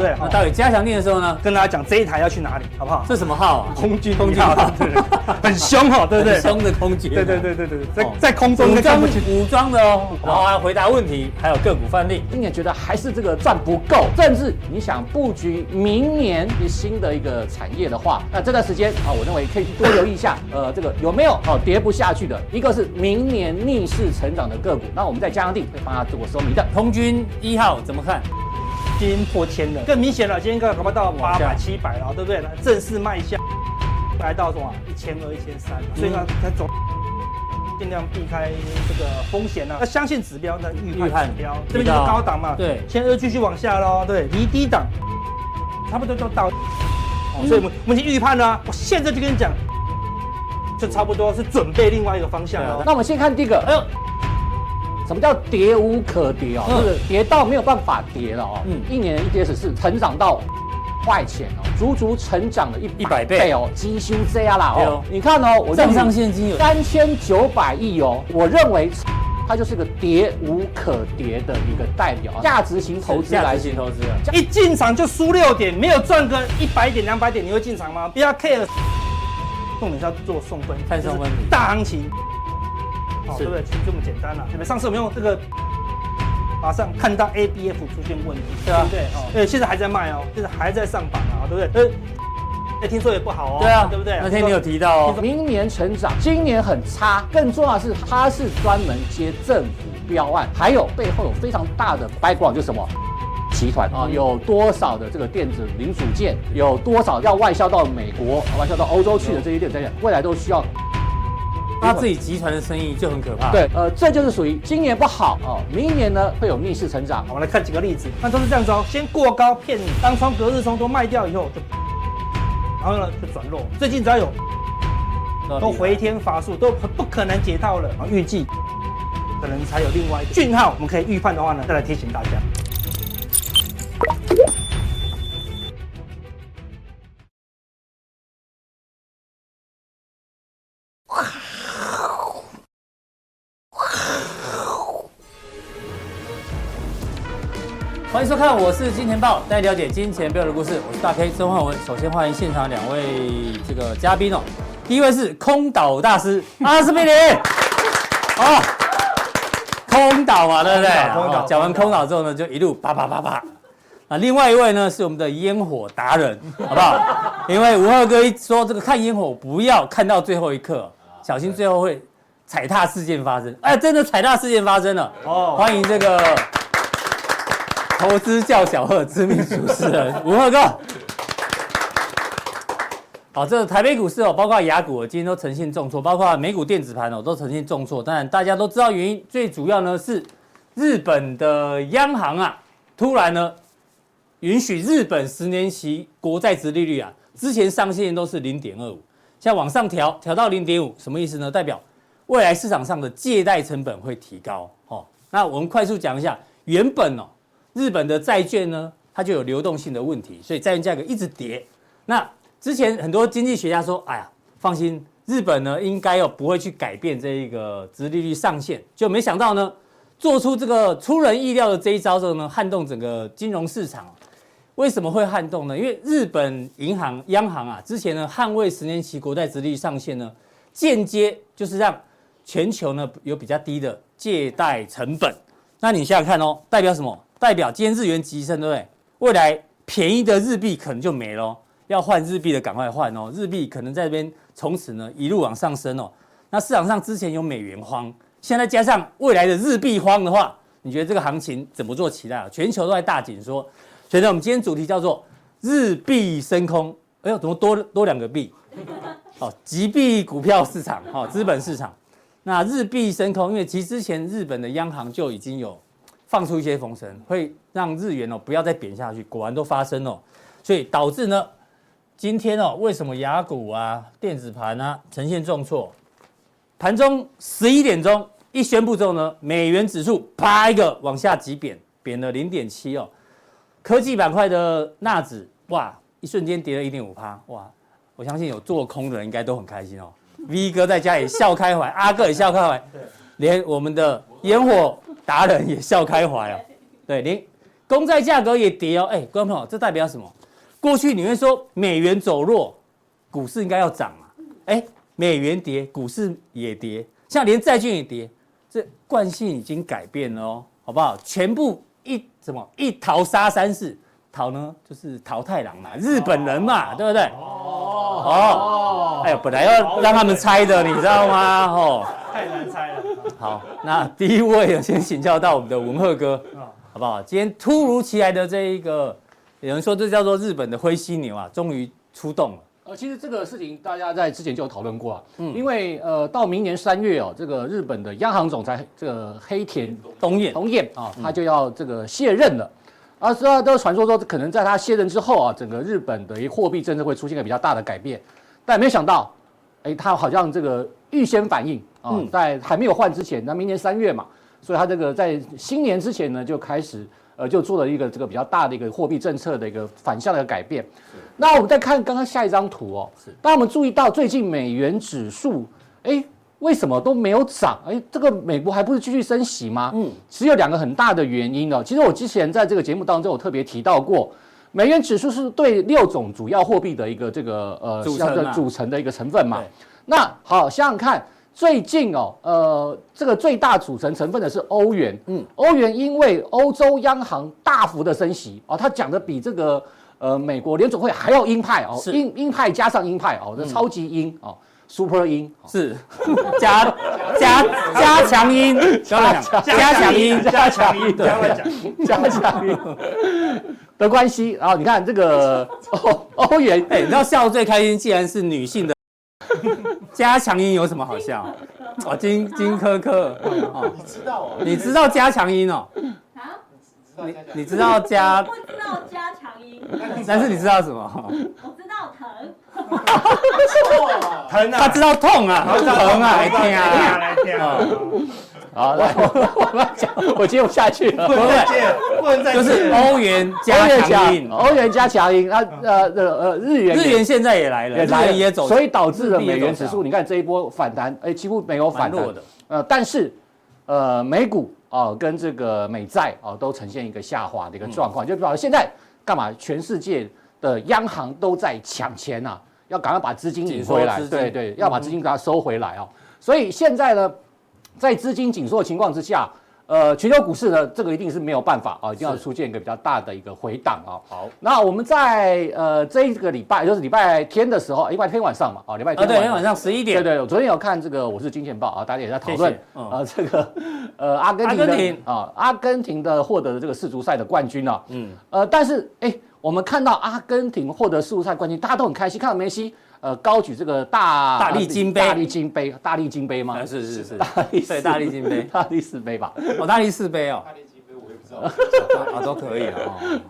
对不对？那待会加强錠的时候呢，跟大家讲这一台要去哪里，好不好？这什么号啊？空军空军号，对对，很凶哦，对不对？凶的空军，对对对对对，在在空中武装武装的哦，然后还回答问题，还有个股范例。今年觉得还是这个赚不够，甚至你想布局明年新的一个产业的话，那这段时间啊，我认为可以多留意一下，呃，这个有没有哦跌不下去的？一个是明年逆势成长的个股，那我们在加强定会帮他做收米的。空军一号怎么看？今天破千了，更明显了，今天刚刚到八百七百了，对不对？正式迈向来到什么？一千二、一千三，所以呢，才走。尽量避开这个风险啊！那相信指标的预判指标，这边就是高档嘛，对，现在又继续往下喽，对，离低档差不多就到，所以我们我们已经预判了，我现在就跟你讲，就差不多是准备另外一个方向了。那我们先看第一个，哎呦，什么叫跌无可跌哦？就是跌到没有办法跌了哦。嗯，一年 EPS 是成长到。块钱哦，足足成长了一一百倍。哦，基修这样啦哦。你看哦，我账上现金有。三千九百亿哦，我认为它就是个跌无可跌的一个代表，价值型投资来型投资啊，一进场就输六点，没有赚个一百点两百点，你会进场吗？不要 care，重点是要做送分，看送分题，大行情，好，对不对？其实这么简单了。你们上次我们用这个。马上看到 ABF 出现问题，对啊，对哦，对，现在还在卖哦，现在还在上榜啊，对不对？哎，听说也不好哦，对啊，对不对？那天你有提到哦，明年成长，今年很差，更重要的是它是专门接政府标案，还有背后有非常大的 background，就是什么集团啊？有多少的这个电子零组件，有多少要外销到美国、外销到欧洲去的这些电子，未来都需要。他自己集团的生意就很可怕。对，呃，这就是属于今年不好哦，明年呢会有逆势成长。我们来看几个例子，那都是这样子哦，先过高骗你，当冲隔日冲都卖掉以后，就，然后呢就转弱。最近只要有都回天乏术，都不可能解套了。然后预计可能才有另外一个讯号，我们可以预判的话呢，再来提醒大家。收看，我是金钱豹，带你了解金钱背后的故事。我是大 K 曾焕文。首先欢迎现场两位这个嘉宾哦。第一位是空岛大师 阿斯匹林，哦，空岛嘛，对不对？空岛。讲完空岛之后呢，就一路叭叭叭叭。那另外一位呢，是我们的烟火达人，好不好？因为吴赫哥一说这个看烟火不要看到最后一刻，小心最后会踩踏事件发生。哎，真的踩踏事件发生了。哦，欢迎这个。投资叫小贺，知名主持人吴赫哥。好，这个台北股市哦，包括雅股，今天都呈现重挫，包括美股电子盘哦，都呈现重挫。当然，大家都知道原因，最主要呢是日本的央行啊，突然呢允许日本十年期国债殖利率啊，之前上限都是零点二五，现在往上调，调到零点五，什么意思呢？代表未来市场上的借贷成本会提高。哦，那我们快速讲一下，原本哦。日本的债券呢，它就有流动性的问题，所以债券价格一直跌。那之前很多经济学家说，哎呀，放心，日本呢应该要不会去改变这一个殖利率上限，就没想到呢，做出这个出人意料的这一招之后呢，撼动整个金融市场。为什么会撼动呢？因为日本银行央行啊，之前呢捍卫十年期国债殖利率上限呢，间接就是让全球呢有比较低的借贷成本。那你想想看哦，代表什么？代表今天日元急升，对不对？未来便宜的日币可能就没了，要换日币的赶快换哦。日币可能在这边从此呢一路往上升哦。那市场上之前有美元荒，现在加上未来的日币荒的话，你觉得这个行情怎么做期待啊？全球都在大紧缩，所以呢，我们今天主题叫做日币升空。哎呦，怎么多多两个币？哦，击币股票市场，哦，资本市场。那日币升空，因为其实之前日本的央行就已经有。放出一些风声，会让日元哦不要再贬下去，果然都发生了，所以导致呢，今天哦为什么雅股啊、电子盘啊呈现重挫？盘中十一点钟一宣布之后呢，美元指数啪一个往下急贬，贬了零点七哦。科技板块的纳指哇，一瞬间跌了一点五趴哇，我相信有做空的人应该都很开心哦。V 哥在家里笑开怀，阿哥也笑开怀，连我们的烟火。达人也笑开怀了，对，连公债价格也跌哦。哎，观众朋友，这代表什么？过去你会说美元走弱，股市应该要涨嘛？哎，美元跌，股市也跌，像连债券也跌，这惯性已经改变了哦，好不好？全部一什么一淘沙三世，淘呢就是桃太郎嘛，日本人嘛，哦、对不对？哦哦，哎呦，本来要让他们猜的，你知道吗？哦，太难猜了。好，那第一位先请教到我们的文鹤哥，好不好？今天突如其来的这一个，有人说这叫做日本的灰犀牛啊，终于出动了。呃，其实这个事情大家在之前就有讨论过啊，嗯，因为呃，到明年三月哦，这个日本的央行总裁这个黑田东彦东彦啊，他就要这个卸任了，啊，所以都传说说可能在他卸任之后啊，整个日本的一个货币政策会出现一个比较大的改变，但没想到，哎，他好像这个预先反应啊，在还没有换之前，那明年三月嘛，所以他这个在新年之前呢就开始。呃，就做了一个这个比较大的一个货币政策的一个反向的改变。那我们再看刚刚下一张图哦，是当我们注意到最近美元指数，哎，为什么都没有涨？哎，这个美国还不是继续升息吗？嗯，其实有两个很大的原因哦。其实我之前在这个节目当中，我特别提到过，美元指数是对六种主要货币的一个这个呃组成组成的一个成分嘛。那好，想想看。最近哦，呃，这个最大组成成分的是欧元。嗯，欧元因为欧洲央行大幅的升息哦，他讲的比这个呃美国联总会还要鹰派哦，鹰鹰派加上鹰派哦，这超级鹰哦，super 音是 加加 加强音，加强加强音，加强鹰的加强音的关系。然后你看这个欧欧元，哎，你知道笑最开心，既然是女性的。加强音有什么好笑？哦，金金科科，哦，你知道哦？你知道加强音哦？啊？你你知道加？不知道加强音，但是你知道什么？我知道疼。疼啊！他知道痛啊，疼啊，来听啊，来听啊。好，来，我我讲，我接不下去了。不能再接，不能再接。就是欧元加强音，欧元加强音，啊呃呃呃，日元日元现在也来了，日元也走，所以导致了美元指数，你看这一波反弹，哎，几乎没有反弹的。呃，但是呃，美股啊跟这个美债啊都呈现一个下滑的一个状况，就表示现在干嘛？全世界的央行都在抢钱呐，要赶快把资金引回来，对对，要把资金给它收回来啊。所以现在呢。在资金紧缩的情况之下，呃，全球股市呢，这个一定是没有办法啊，一定要出现一个比较大的一个回档啊。好，那我们在呃这一个礼拜，就是礼拜天的时候，礼拜天晚上嘛，啊，礼拜天对，晚上十一点，对对，我昨天有看这个《我是金钱报》啊，大家也在讨论啊，这个呃阿根廷。啊，阿根廷的获得的这个世足赛的冠军啊，嗯，呃，但是哎，我们看到阿根廷获得世足赛冠军，大家都很开心，看到梅西。呃，高举这个大大力金杯，大力金杯，大力金杯吗？是是是，大力对大力金杯，大力四杯吧？哦，大力四杯哦，大力金杯我也不知道，啊都可以啊，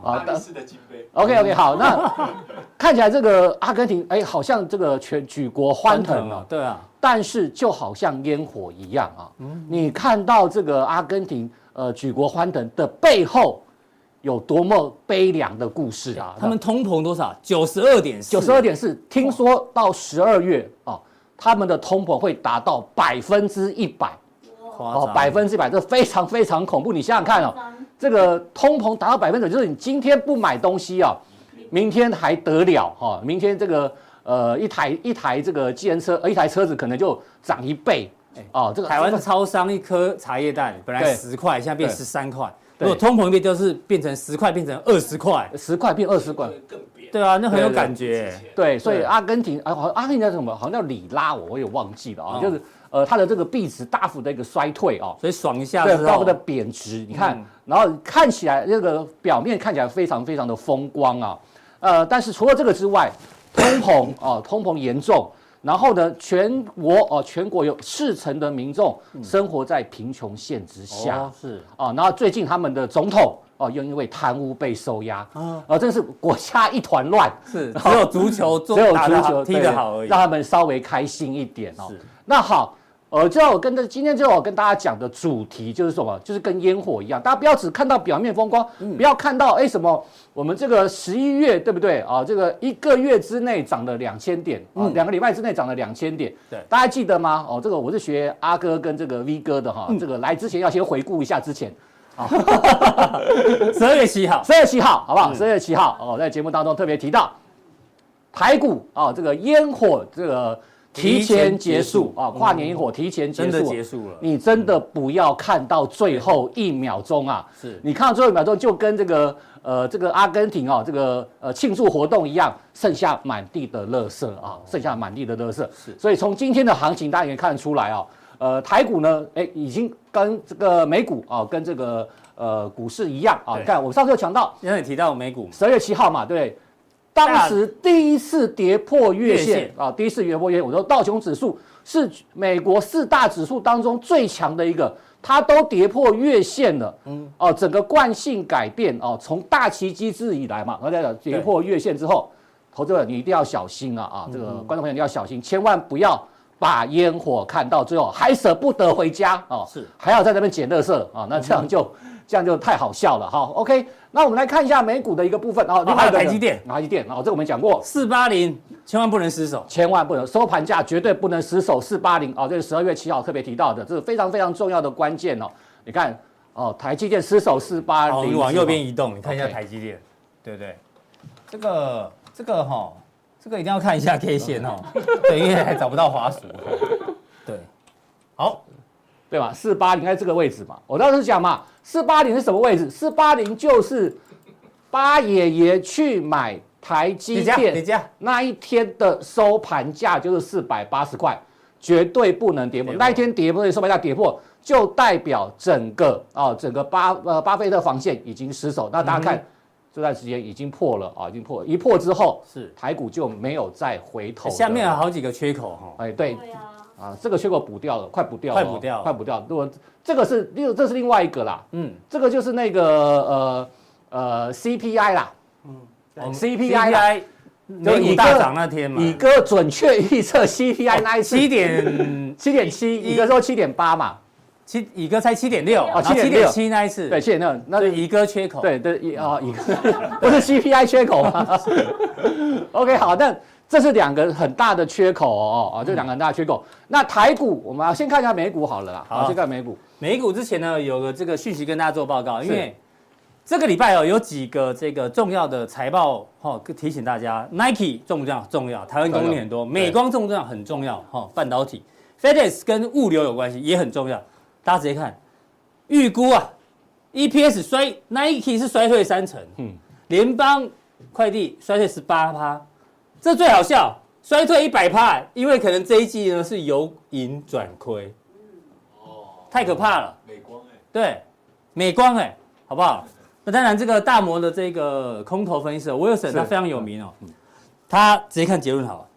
啊，大力士的金杯。OK OK，好，那看起来这个阿根廷，哎，好像这个全举国欢腾啊，对啊，但是就好像烟火一样啊，你看到这个阿根廷呃举国欢腾的背后。有多么悲凉的故事啊！他们通膨多少？九十二点四。九十二点四，听说到十二月啊，他们的通膨会达到百分之一百。哦，百分之一百，这非常非常恐怖。你想想看哦，这个通膨达到百分之，就是你今天不买东西啊，明天还得了哈？明天这个呃一台一台这个计程车，呃一台车子可能就涨一倍。哦，这个台湾的超商一颗茶叶蛋本来十块，现在变十三块。如果通膨一变，就是变成十块变成二十块，十块变二十块，对啊，那很有感觉。对，所以阿根廷，啊，好，阿根廷叫什么？好像叫里拉，我我也忘记了啊。就是呃，它的这个币值大幅的一个衰退啊，所以爽一下，对，大幅的贬值。你看，然后看起来这个表面看起来非常非常的风光啊，呃，但是除了这个之外，通膨啊，通膨严重。然后呢，全国哦，全国有四成的民众生活在贫穷线之下，哦、是啊。然后最近他们的总统哦，又因为贪污被收押，啊，真是国家一团乱。是，只有足球，只有足球踢得好而已，让他们稍微开心一点哦。是那好。呃，就要我跟这今天就要我跟大家讲的主题就是什么？就是跟烟火一样，大家不要只看到表面风光，嗯、不要看到哎什么，我们这个十一月对不对啊？这个一个月之内涨了两千点，啊，两个礼拜之内涨了两千点，对，大家记得吗？哦，这个我是学阿哥跟这个 V 哥的哈，嗯、这个来之前要先回顾一下之前，啊十二月七号，十二月七号，好不好？嗯十二月七号哦，在节目当中特别提到台股啊，这个烟火这个提前结束啊，跨年烟火提前结束，真的结束了。你真的不要看到最后一秒钟啊！是你看到最后一秒钟，就跟这个呃这个阿根廷哦，这个呃庆祝活动一样，剩下满地的垃圾啊，剩下满地的垃圾。是所以从今天的行情，大家也可以看得出来啊，呃，台股呢，哎，已经跟这个美股啊，跟这个呃股市一样啊。对看，我上次有讲到因为你提到美股，十二月七号嘛，对？当时第一次跌破月线啊，第一次跌破月线，我说道琼指数是美国四大指数当中最强的一个，它都跌破月线了。嗯，哦，整个惯性改变哦，从大旗机制以来嘛，大家讲跌破月线之后，投资者你一定要小心啊啊！这个观众朋友你要小心，千万不要把烟火看到最后还舍不得回家哦，是还要在那边捡垃圾啊，那这样就。这样就太好笑了哈。OK，那我们来看一下美股的一个部分啊，另外一个还有台积电台积电啊，这个我们讲过，四八零千万不能失手。千万不能收盘价绝对不能失手四八零啊，这是十二月七号特别提到的，这是非常非常重要的关键哦。你看哦，台积电失守四八，零，你往右边移动，你看一下台积电，对不对？这个这个哈，这个一定要看一下 K 线哦，对，因为还找不到滑鼠。对，好，对吧？四八零在这个位置嘛，我当时讲嘛，四八零是什么位置？四八零就是八爷爷去买台积电那一天的收盘价就是四百八十块，绝对不能跌破。跌破那一天跌破，收盘价跌破，就代表整个啊、整个巴呃巴菲特防线已经失守。那大家看、嗯这段时间已经破了啊，已经破了，一破之后是台股就没有再回头。下面有好几个缺口哈。哎对。对啊，啊，这个缺口补掉了，快补掉了哦，快补掉。快补掉。如果这个是另，这是另外一个啦，嗯，这个就是那个呃呃 CPI 啦，嗯。CPI 美股大涨那天嘛，乙哥准确预测 CPI 那一次。七点。七点七，乙哥说七点八嘛，七，乙哥猜七点六，啊七7.6点七那一次，对，七点六，那那是乙哥缺口，对对乙啊乙哥 不是 CPI 缺口吗？OK 好，但这是两个很大的缺口哦哦，这两个很大的缺口。那台股我们要先看一下美股好了啦，好好，先看美股。美股之前呢，有个这个讯息跟大家做报告，因为这个礼拜哦，有几个这个重要的财报哈，提醒大家，Nike 重不重要？重要，台湾公司很多，美光重不重要？很重要哈，半导体，FedEx 跟物流有关系，也很重要。大家直接看，预估啊，EPS 衰，Nike 是衰退三成，嗯嗯，联邦快递衰退十八趴，这最好笑，衰退一百趴，因为可能这一季呢是由盈转亏。哦，太可怕了。美光哎，对，美光哎、好不好？那当然，这个大摩的这个空头分析师 Wilson 他非常有名哦，他直接看结论好了。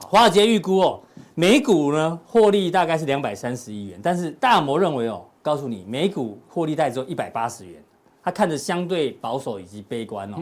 华尔街预估哦，美股呢获利大概是两百三十亿元，但是大摩认为哦，告诉你美股获利大概只有一百八十元，他看着相对保守以及悲观哦。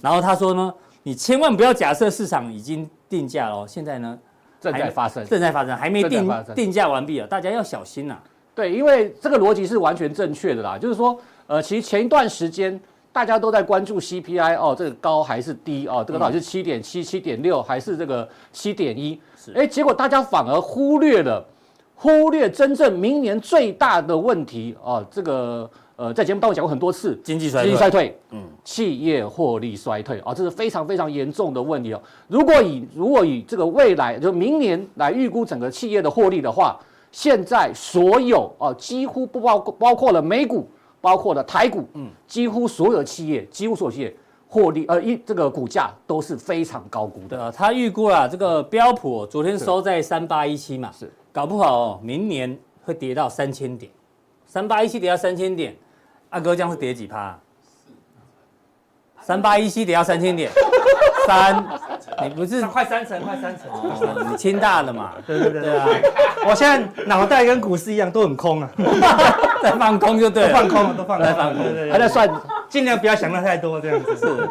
然后他说呢，你千万不要假设市场已经定价了哦，现在呢正在发生。正在发生，还没定定价完毕啊，大家要小心呐、对，因为这个逻辑是完全正确的啦，就是说，呃，其实前一段时间大家都在关注 CPI 哦，这个高还是低哦，这个到底是七点七、七点六还是这个七点一？是。哎，结果大家反而忽略了，忽略真正明年最大的问题哦，这个呃，在节目当中讲过很多次，经济衰退。经济衰退，嗯嗯，企业获利衰退啊、哦，这是非常非常严重的问题哦。如果以如果以这个未来就明年来预估整个企业的获利的话，现在所有啊、哦，几乎不包括包括了美股，包括了台股，嗯，几乎所有企业，几乎所有企业获利呃一这个股价都是非常高估的。他预估了，这个标普、哦、昨天收在三八一七嘛，是搞不好哦，明年会跌到三千点，三八一七跌到三千点，阿哥这样是跌几趴、啊？三八一七得要三千点，三，你不是快三成，快三成。哦你清大的嘛？对对对对啊，我现在脑袋跟股市一样都很空啊，在放空就对了，放空了，都放空了。在放空对对对还在算尽量不要想的太多这样子。是。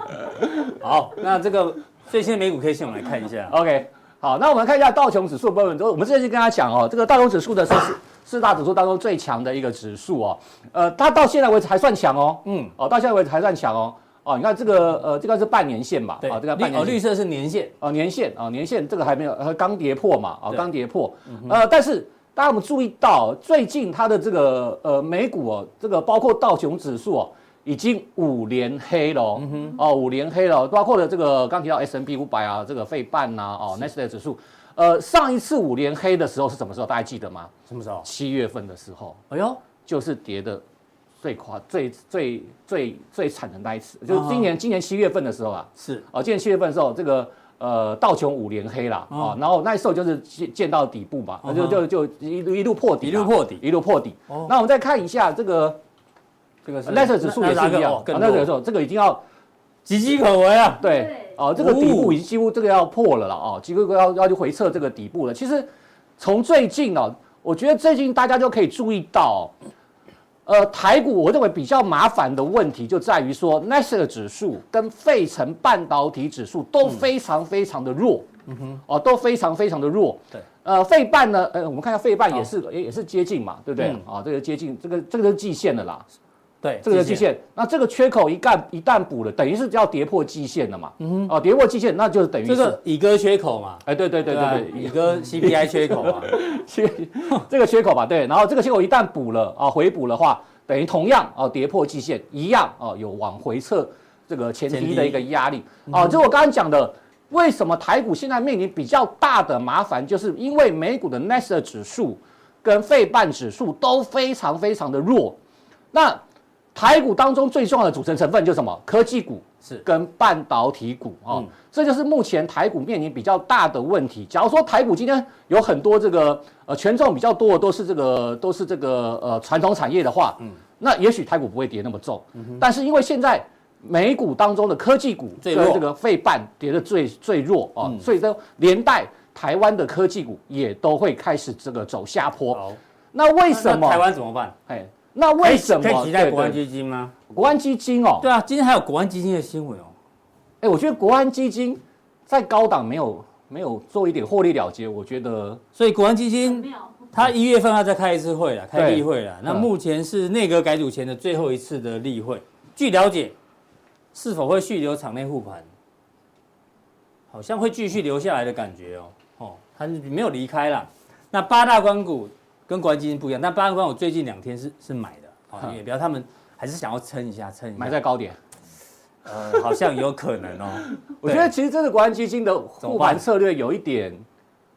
好，那这个最新的美股 K 线我们来看一下。OK，好，那我们看一下道琼指数的部分。我们之前就跟他讲哦，这个道琼指数的是 四四大指数当中最强的一个指数哦，呃，它到现在为止还算强哦，嗯，哦，到现在为止还算强哦，哦，你看这个呃，这个是半年线吧，对，哦，这个半绿哦，年线，绿色是年线，哦，年线，哦，年线这个还没有，呃，刚跌破嘛，哦，刚跌破，呃，但是大家有没有注意到最近它的这个呃美股哦，这个包括道琼指数哦，已经五连黑了哦，嗯、哼。哦五连黑了，包括了这个刚提到 S&P 五百啊，这个费半呐，哦纳斯达克指数，呃上一次五连黑的时候是什么时候？大家记得吗？什么时候？七月份的时候。哎呦，就是跌的最夸、最最最最惨的那一次，就是今年、哦、今年七月份的时候啊，是哦，今年七月份的时候这个。呃，道琼五连黑了啊，哦、然后那时候就是见见到底部嘛，就就就一路一路破底，一路破底，一路破底。哦、那我们再看一下这个这个纳斯达克指数也是一样，那个时候这个已经要岌岌可危啊。对，哦，这个底部已经几乎这个要破了了啊，几乎要要去回撤这个底部了。其实从最近哦，我觉得最近大家就可以注意到。呃，台股我认为比较麻烦的问题就在于说，纳斯达克指数跟费城半导体指数都非常非常的弱，嗯哼，哦，都非常非常的弱。对，呃，费半呢，呃，我们看一下费半也是也也是接近嘛，对不对？啊，这个接近，这个这个是季线的啦。对，这个是季线。那这个缺口一旦一旦补了，等于是要跌破季线了嘛？嗯哼，哦，跌破季线，那就是等于是这个乙哥缺口嘛？哎，对对对对对，乙哥 CPI 缺口嘛？缺这个缺口吧？对，然后这个缺口一旦补了啊，回补的话。等于同样哦，跌破季线一样哦，有往回撤这个前提的一个压力哦。就我刚刚讲的，为什么台股现在面临比较大的麻烦，就是因为美股的纳斯达克指数跟费半指数都非常非常的弱。那台股当中最重要的组成成分就是什么？科技股是跟半导体股哦。这就是目前台股面临比较大的问题。假如说台股今天有很多这个呃权重比较多的都是这个都是这个呃传统产业的话，嗯，那也许台股不会跌那么重。嗯。但是因为现在美股当中的科技股跟这个费半跌得最最弱啊，所以说连带台湾的科技股也都会开始这个走下坡。好，那为什么台湾怎么办？哎，那为什么可以期待国安基金吗？国安基金哦，对啊，今天还有国安基金的新闻哦。哎，我觉得国安基金在高档没有没有做一点获利了结，我觉得，所以国安基金它一月份要再开一次会了，开例会了。那目前是内阁改组前的最后一次的例会。据了解，是否会续留场内护盘？好像会继续留下来的感觉哦。哦，它没有离开了。那八大关股跟国安基金不一样，但八大关我最近两天是是买的啊，也不要他们还是想要撑一下，撑一下，买在高点。呃，好像有可能哦。我觉得其实这个国安基金的护盘策略有一点，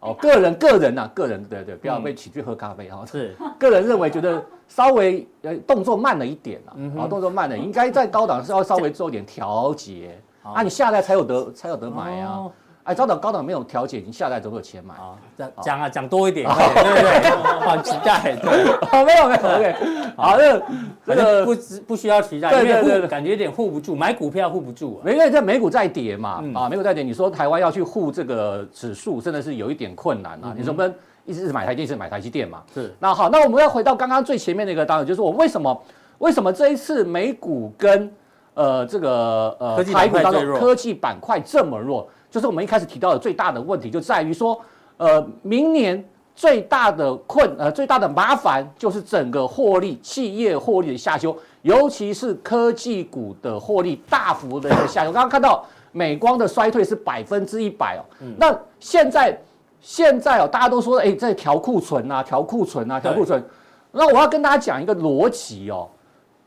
哦，个人个人呐，个人对对，不要被请去喝咖啡哈。是，个人认为觉得稍微呃动作慢了一点啊，啊动作慢了，应该在高档是要稍微做点调节，啊你下来才有得才有得买啊。哎，高档高档没有调节，已经下来总有钱买啊。讲啊，讲多一点，对 对对，好期待。对，没有没有，OK。好，这这个不不需要期待，因为对感觉有点护不住，买股票护不住。因为这美股在跌嘛，啊，美股在跌，你说台湾要去护这个指数，真的是有一点困难啊。你说不能一直是买台积电，是买台积电嘛？是。那好，那我们要回到刚刚最前面那个，当然就是我为什么为什么这一次美股跟呃这个呃台股当中科技板块这么弱？就是我们一开始提到的最大的问题，就在于说，呃，明年最大的困呃最大的麻烦就是整个获利企业获利的下修，尤其是科技股的获利大幅的一个下修。刚刚看到美光的衰退是百分之一百哦，那现在现在哦，大家都说哎在调库存啊，调库存啊，调库存。那我要跟大家讲一个逻辑哦，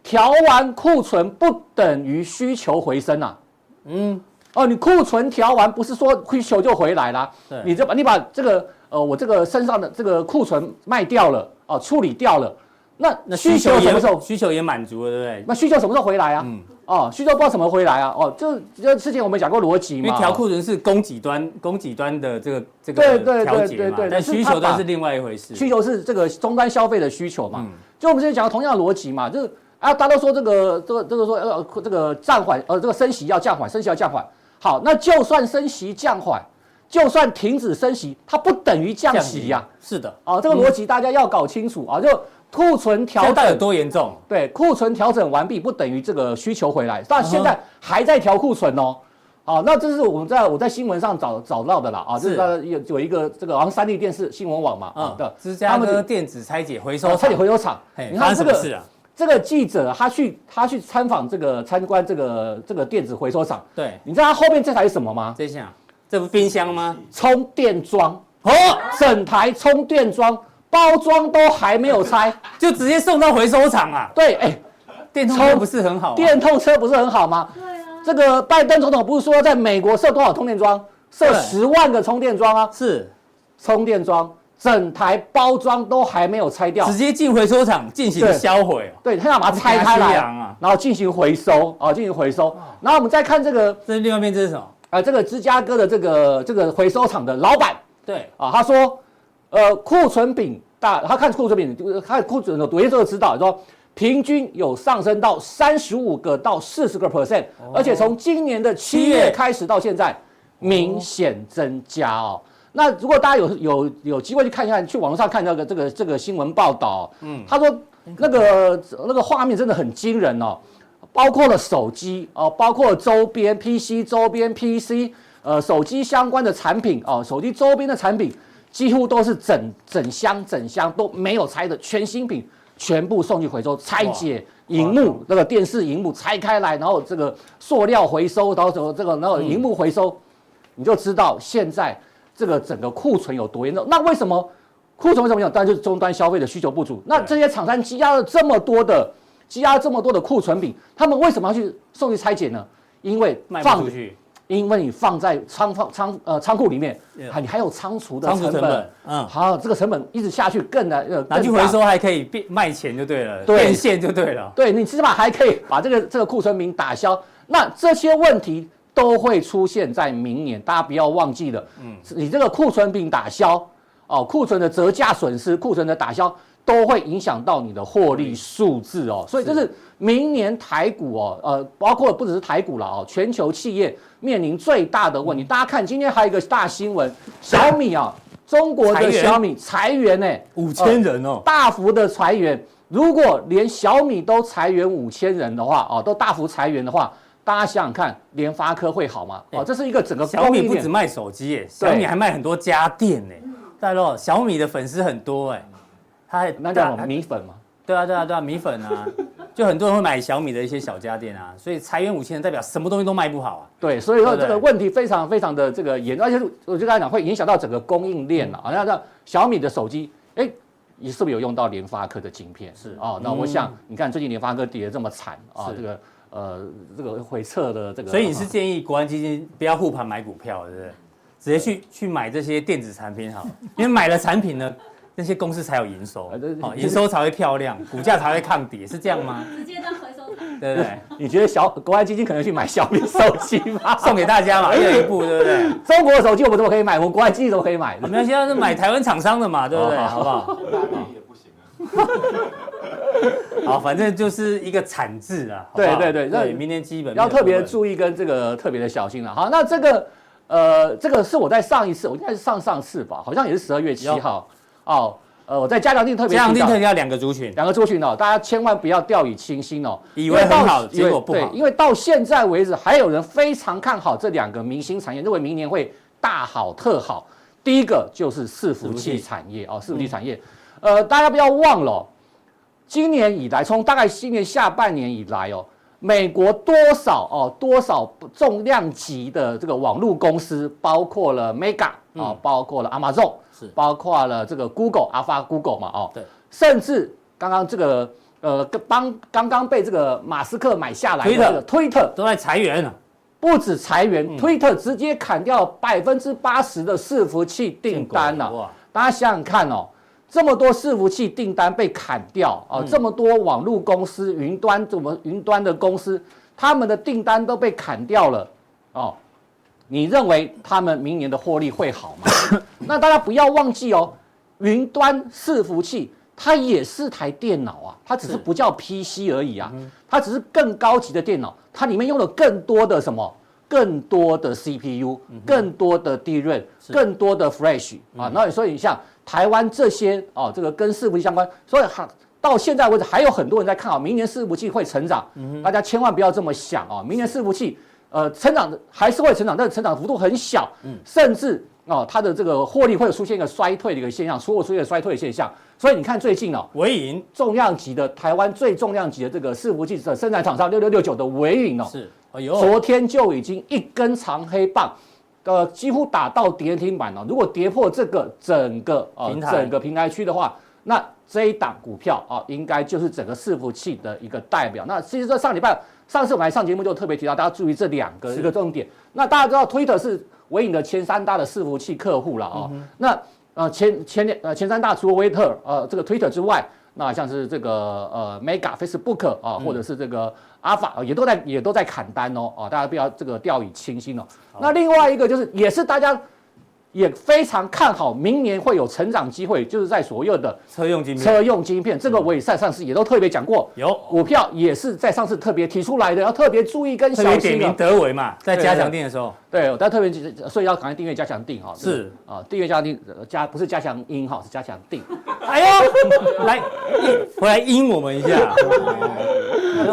调完库存不等于需求回升啊，嗯。哦，你库存调完，不是说需求就回来了，对。你就把你把这个呃，我这个身上的这个库存卖掉了，哦，处理掉了，那那需求什么时候？需求也满足了，对不对？那需求什么时候回来啊？嗯，哦，需求不知道什么回来啊？哦，就就之前我们讲过逻辑嘛，因为调库存是供给端供给端的这个这个调节嘛，对对对对对，但需求端是另外一回事，需求是这个终端消费的需求嘛，嗯，就我们之前讲的同样的逻辑嘛，就是啊，大家都说这个这个这个说呃这个暂缓呃这个升息要降缓，升息要降缓。好，那就算升息降缓，就算停止升息，它不等于降息呀、啊。是的，啊，这个逻辑大家要搞清楚啊。就库存调整有多严重？对，库存调整完毕，不等于这个需求回来。但现在还在调库存哦。好，那这是我们在我在新闻上找找到的啦。啊，是有有一个这个好像三立电视新闻网嘛，啊，对，芝加哥电子拆解回收拆解回收厂。你看这个这个记者他去他去参访这个参观这个这个电子回收厂，对，你知道他后面这台是什么吗？这下这不冰箱吗？充电桩哦，整台充电桩包装都还没有拆，就直接送到回收厂啊？对，哎，电动车不是很好？电动车不是很好吗？对啊。这个拜登总统不是说在美国设多少充电桩？设十万个充电桩啊？是，充电桩。整台包装都还没有拆掉，直接进回收厂进行销毁。对，他要把它拆开来，然后进行回收啊，进行回收。然后我们再看这个，这是另外一边，这是什么？啊，这个芝加哥的这个这个回收厂的老板，对啊，他说，呃，库存品大，他看库存品，看库存的读音都知道，说平均有上升到三十五个到四十个 percent，而且从今年的七月开始到现在，明显增加哦。那如果大家有有有机会去看一看，去网络上看那个这个这个新闻报道，嗯，他说那个那个画面真的很惊人哦，包括了手机哦，包括周边 PC 周边 PC，呃，手机相关的产品哦，手机周边的产品几乎都是整整箱整箱都没有拆的全新品，全部送去回收拆解，荧幕那个电视荧幕拆开来，然后这个塑料回收，然后什么这个然后荧幕回收，你就知道现在。这个整个库存有多严重？那为什么库存为什么有？当然就是终端消费的需求不足。那这些厂商积压了这么多的积压了这么多的库存品，他们为什么要去送去拆解呢？因为放，因为你放在仓放仓呃仓库里面，还你还有仓储的成本，嗯，好，这个成本一直下去更难呃，拿去回收还可以变卖钱就对了，变现就对了，对你起码还可以把这个这个库存品打消。那这些问题。都会出现在明年，大家不要忘记了。嗯，你这个库存品打消，哦，库存的折价损失，库存的打消，都会影响到你的获利数字哦。所以这是明年台股哦，呃，包括不只是台股了哦，全球企业面临最大的问题。大家看今天还有一个大新闻，小米啊，中国的小米裁员呢，五千人哦，大幅的裁员。如果连小米都裁员五千人的话，哦，都大幅裁员的话。大家想想看，联发科会好吗？哦，这是一个整个小米不止卖手机耶，小米还卖很多家电呢。大陆小米的粉丝很多哎，他还那叫米粉吗？对啊对啊对啊，米粉啊，就很多人会买小米的一些小家电啊，所以裁员五千人代表什么东西都卖不好啊。对，所以说这个问题非常非常的这个严重，而且我就刚才讲会影响到整个供应链了。好像这小米的手机，哎，你是不是有用到联发科的晶片？是哦，那我想你看最近联发科跌得这么惨啊，这个。呃，这个回撤的这个，所以你是建议国安基金不要护盘买股票，对不对？直接去去买这些电子产品好，因为买了产品呢，那些公司才有营收，好，营收才会漂亮，股价才会抗跌，是这样吗？直接当回收厂，对不对？你觉得小国外基金可能去买小米手机吗？送给大家嘛，一人一部，对不对？中国的手机我们怎么可以买？我们国安基金怎么可以买？没关系，现在是买台湾厂商的嘛，对不对？好不好？也不行啊。好，反正就是一个惨字啊。对对对，那明年基本要特别注意跟这个特别的小心了。好，那这个呃，这个是我在上一次，我应该是上上次吧，好像也是十二月七号哦。呃，我在加强定特别加强定特别要两个族群，两个族群哦，大家千万不要掉以轻心哦，以为很好，结果不好。对，因为到现在为止，还有人非常看好这两个明星产业，认为明年会大好特好。第一个就是伺服器产业哦，伺服器产业。呃，大家不要忘了。今年以来，从大概今年下半年以来哦，美国多少哦多少重量级的这个网络公司，包括了 Mega 啊、哦，包括了 Amazon，是。包括了这个 Google 阿发 Google 嘛哦，对，甚至刚刚这个呃帮刚刚被这个马斯克买下来的这个 Twitter 都在裁员了，不止裁员、嗯、，Twitter 直接砍掉百分之八十的伺服器订单了，哇，大家想想看哦。这么多伺服器订单被砍掉啊！这么多网络公司、云端怎么云端的公司，他们的订单都被砍掉了哦。你认为他们明年的获利会好吗？那大家不要忘记哦，云端伺服器它也是台电脑啊，它只是不叫 PC 而已啊，它只是更高级的电脑，它里面用了更多的什么？更多的 CPU，更多的 DRAM，更多的 Flash 啊。那所以你像。台湾这些哦，这个跟伺服器相关，所以还到现在为止还有很多人在看好明年伺服器会成长。大家千万不要这么想哦，明年伺服器呃成长的还是会成长，但是成长幅度很小，甚至哦它的这个获利会出现一个衰退的一个现象，所有出现衰退的现象。所以你看最近哦，纬颖重量级的台湾最重量级的这个伺服器的生产厂商六六六九的纬颖哦，是，哎呦，昨天就已经一根长黑棒。呃几乎打到跌停板了。如果跌破这个整个呃平台整个平台区的话，那这一档股票啊，应该就是整个伺服器的一个代表。那其实在上礼拜上次我们来上节目就特别提到，大家注意这两个一个重点。那大家知道，Twitter 是微影的前三大的伺服器客户了啊。嗯、那呃前前呃前三大除了威特呃这个 Twitter 之外，那像是这个呃 Mega Facebook 啊，或者是这个 Alpha 也都在也都在砍单哦啊，大家不要这个掉以轻心哦。那另外一个就是也是大家。也非常看好明年会有成长机会，就是在所有的车用晶片。车用晶片，这个我也在上次也都特别讲过。有股票也是在上次特别提出来的，要特别注意跟小心。点名德微嘛，在加强定的时候，对，我特别所以要赶快订阅加强定哈。是啊，订阅加强定加不是加强音哈，是加强定。哎呦，来回来阴我们一下。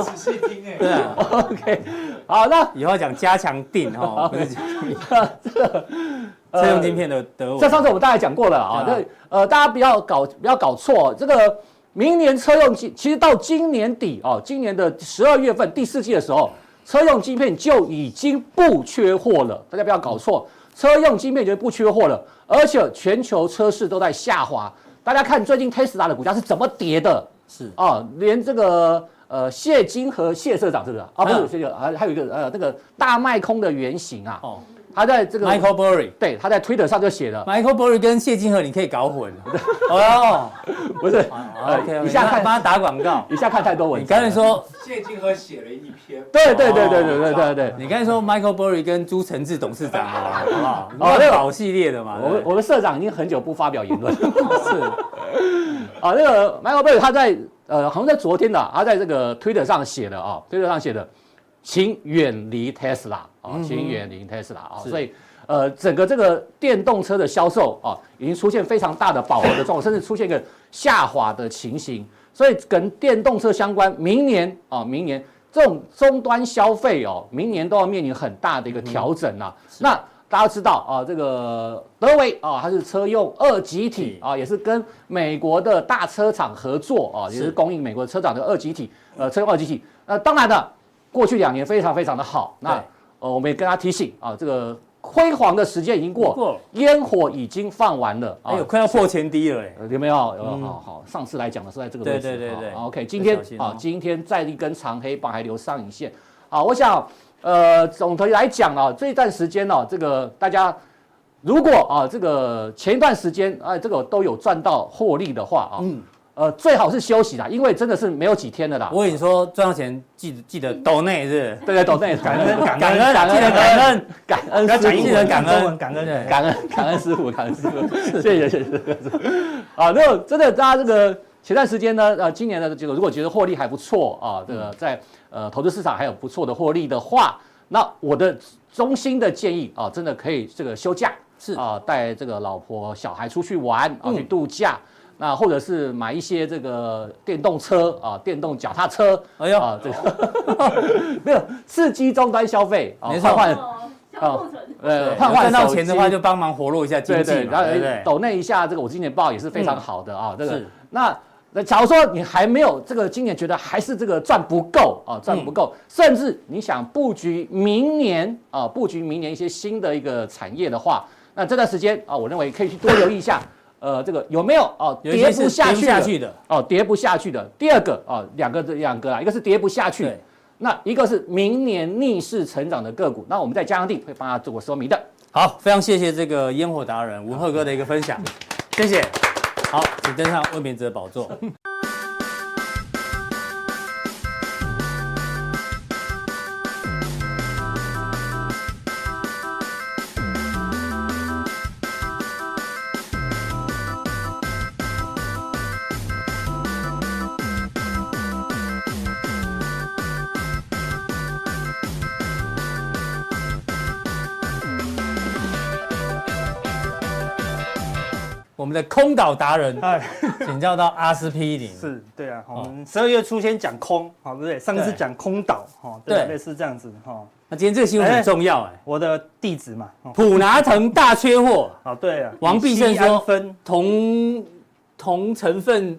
仔细听哎。对啊，OK，好，那以后要讲加强定哈，不是这车用晶片的德微，这上次我们大概讲过了啊。那，呃，大家不要搞不要搞错，这个明年车用晶，其实到今年底哦，今年的十二月份第四季的时候，车用晶片就已经不缺货了。大家不要搞错，车用晶片就不缺货了，而且全球车市都在下滑。大家看最近 Tesla 的股价是怎么跌的？是啊，连这个呃谢金和谢社长是不是啊？不是，这个还还有一个呃那个大卖空的原型啊。哦。他在这个 Michael Burry，对，他在 Twitter 上就写了 Michael Burry 跟谢金河，你可以搞混。哦，不是，一下看帮他打广告，一下看太多文。你刚才说谢金河写了一篇，对对对对对对对对。你刚才说 Michael Burry 跟朱承志董事长，好不好？哦，那个老系列的嘛。我们我们社长已经很久不发表言论。是。啊，那个 Michael Burry 他在呃，好像在昨天的，他在这个 Twitter 上写的啊，Twitter 上写的，请远离 Tesla 啊，请远零 Tesla 啊，所以。呃，整个这个电动车的销售啊，已经出现非常大的饱和的状况，甚至出现一个下滑的情形。所以跟电动车相关，明年啊，明年这种终端消费哦，明年都要面临很大的一个调整啊。那大家知道啊，这个德维啊，它是车用二极体啊，也是跟美国的大车厂合作啊，也是供应美国车厂的二极体，呃，车用二极体。那当然的，过去两年非常非常的好。那呃，我们也跟他提醒啊，这个。辉煌的时间已经过，烟火已经放完了，哎呦，快要破前低了，哎，有没有？好好，上次来讲的是在这个位置，对对对对，OK，今天啊，今天再一根长黑棒还留上影线，啊，我想，呃，总体来讲啊，这一段时间呢，这个大家如果啊，这个前一段时间啊，这个都有赚到获利的话啊，嗯。呃，最好是休息啦，因为真的是没有几天的啦。我跟你说，赚到钱记得记得抖内是，对对，抖内感恩感恩感恩，记得感恩感恩，记得感恩感恩。感恩。感恩。师傅感恩师傅，谢谢谢谢。啊，如果真的大家这个前段时间呢，呃，今年的这个如果觉得获利还不错啊，这个在呃投资市场还有不错的获利的话，那我的衷心的建议啊，真的可以这个休假是啊，带这个老婆小孩出去玩啊，去度假。那或者是买一些这个电动车啊，电动脚踏车，哎呦。啊，这个 没有刺激终端消费啊，没错。换啊，呃，换换到钱的话就帮忙活络一下经济嘛，对对，抖那一下这个我今年报也是非常好的啊，这个那那假如说你还没有这个今年觉得还是这个赚不够啊，赚不够，甚至你想布局明年啊，布局明年一些新的一个产业的话，那这段时间啊，我认为可以去多留意一下。呃，这个有没有哦？跌不下去的哦，跌不下去的。第二个哦，两个这两个啊，一个是跌不下去，那一个是明年逆势成长的个股。那我们在加强錠会帮他做个说明的。好，非常谢谢这个烟火达人文鹤哥的一个分享，谢谢。好，请登上魏明哲宝座。们的空岛达人，哎，请教到阿司匹林。是，对啊，我们十二月初先讲空，好，对不对？上次讲空岛，哈，对，类似这样子，哈。那今天这个新闻很重要，哎，我的地址嘛，普拿藤大缺货，哦，对啊，王必胜说同同成分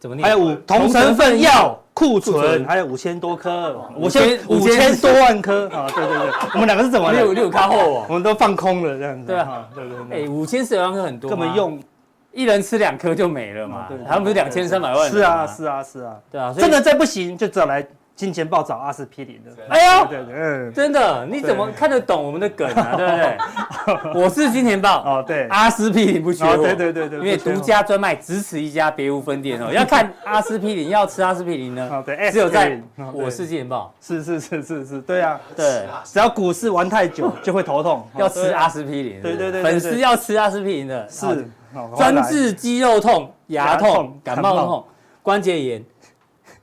怎么念？还有五同成分药库库存存还有五千多颗，五五千千五五千千多万颗啊！对对对，我们两个是怎么了？六六咖后哦，我们都放空了这样子。对啊哈，对对哎，五千四百万颗很多，根本用一人吃两颗就没了嘛对，他们不是两千三百万？是啊是啊是啊，对啊，真的再不行就只好来金钱豹找阿司匹林的。哎呦对对对，嗯，真的，你怎么看得懂我们的梗啊？对不对？我是金钱豹，哦对，阿司匹林不缺我，哦对对对对，因为独家专卖，只此一家，别无分店哦。要看阿司匹林，要吃阿司匹林呢，哦对，只有在我是金钱豹，是是是是是，对啊，对，只要股市玩太久就会头痛，要吃阿司司匹林，对对对对粉丝要吃阿司匹林的，是专治肌肉痛、牙牙痛痛、感冒感痛、关节炎，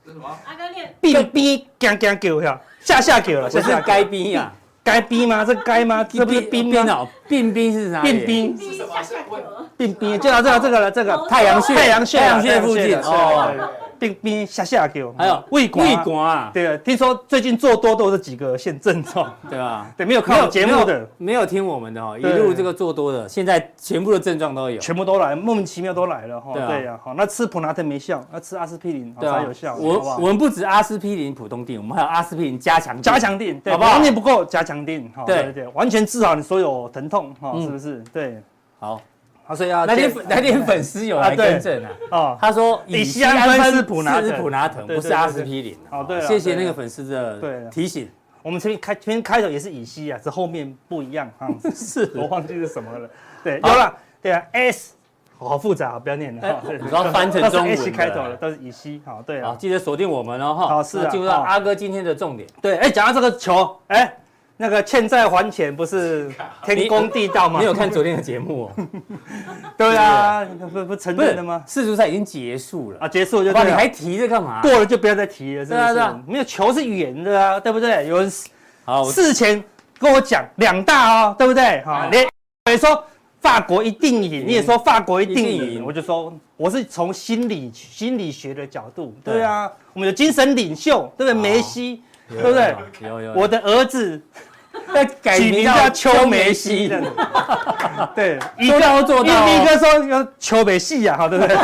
这什么？阿哥练病逼 gang gang 叫下。下下叫了，这是该逼呀，该逼吗？这该吗？这不是冰吗？哦，病冰是哪里？病冰第一下下格，病冰，就到这个这个了，这个太阳穴，太阳穴太阳穴附近哦，哦，病冰下下叫，还有胃管胃管啊，对啊，听说最近做多都有这几个现症状，对吧？对，没有看我节目的，没有听我们的哈，一路这个做多的，现在全部的症状都有。全部都来，莫名其妙都来了哈。对啊好，那吃普拿疼没效，那吃阿司匹林才有效，我我们不止阿司匹林普通定，我们还有阿司匹林加强錠加强錠，对，好不好完全不够加强定，哈，对对对，完全治好你所有疼痛，哈，嗯是不是？对，好，好，所以要那天那天粉丝有来更正啊，哦，他说乙醯胺酚是普拿疼是普拿疼，不是阿司匹林。哦对了谢谢那个粉丝对的了提醒。我们前面开前面开头也是乙烯啊，只后面不一样啊，是我忘记是什么了。对，有了，对啊，S，好复杂，不要念了。哎哈对你说翻成中文开头的，都是乙烯。好，对好，啊，记得锁定我们哦哈。好是进入到好阿哥今天的重点。对，哎，讲到这个球，哎，那个欠债还钱不是 天公地道吗？你有看昨天的节目哦？对啊，不不承认的吗？世足赛已经结束了，啊，结束就。你还提这干嘛？过了就不要再提了，是不是？没有球是圆的啊，对不对？有人好，事前跟我讲两大哦，对不对？哈，啊连也说法国一定赢，你也说法国一定赢赢，我就说我是从心理心理学的角度，对啊，我们有精神领袖，对不对？梅西，对不对？有有有。我的儿子 要改名叫邱梅西，对，一说到做到第一一个说要邱梅西呀，好，对不对？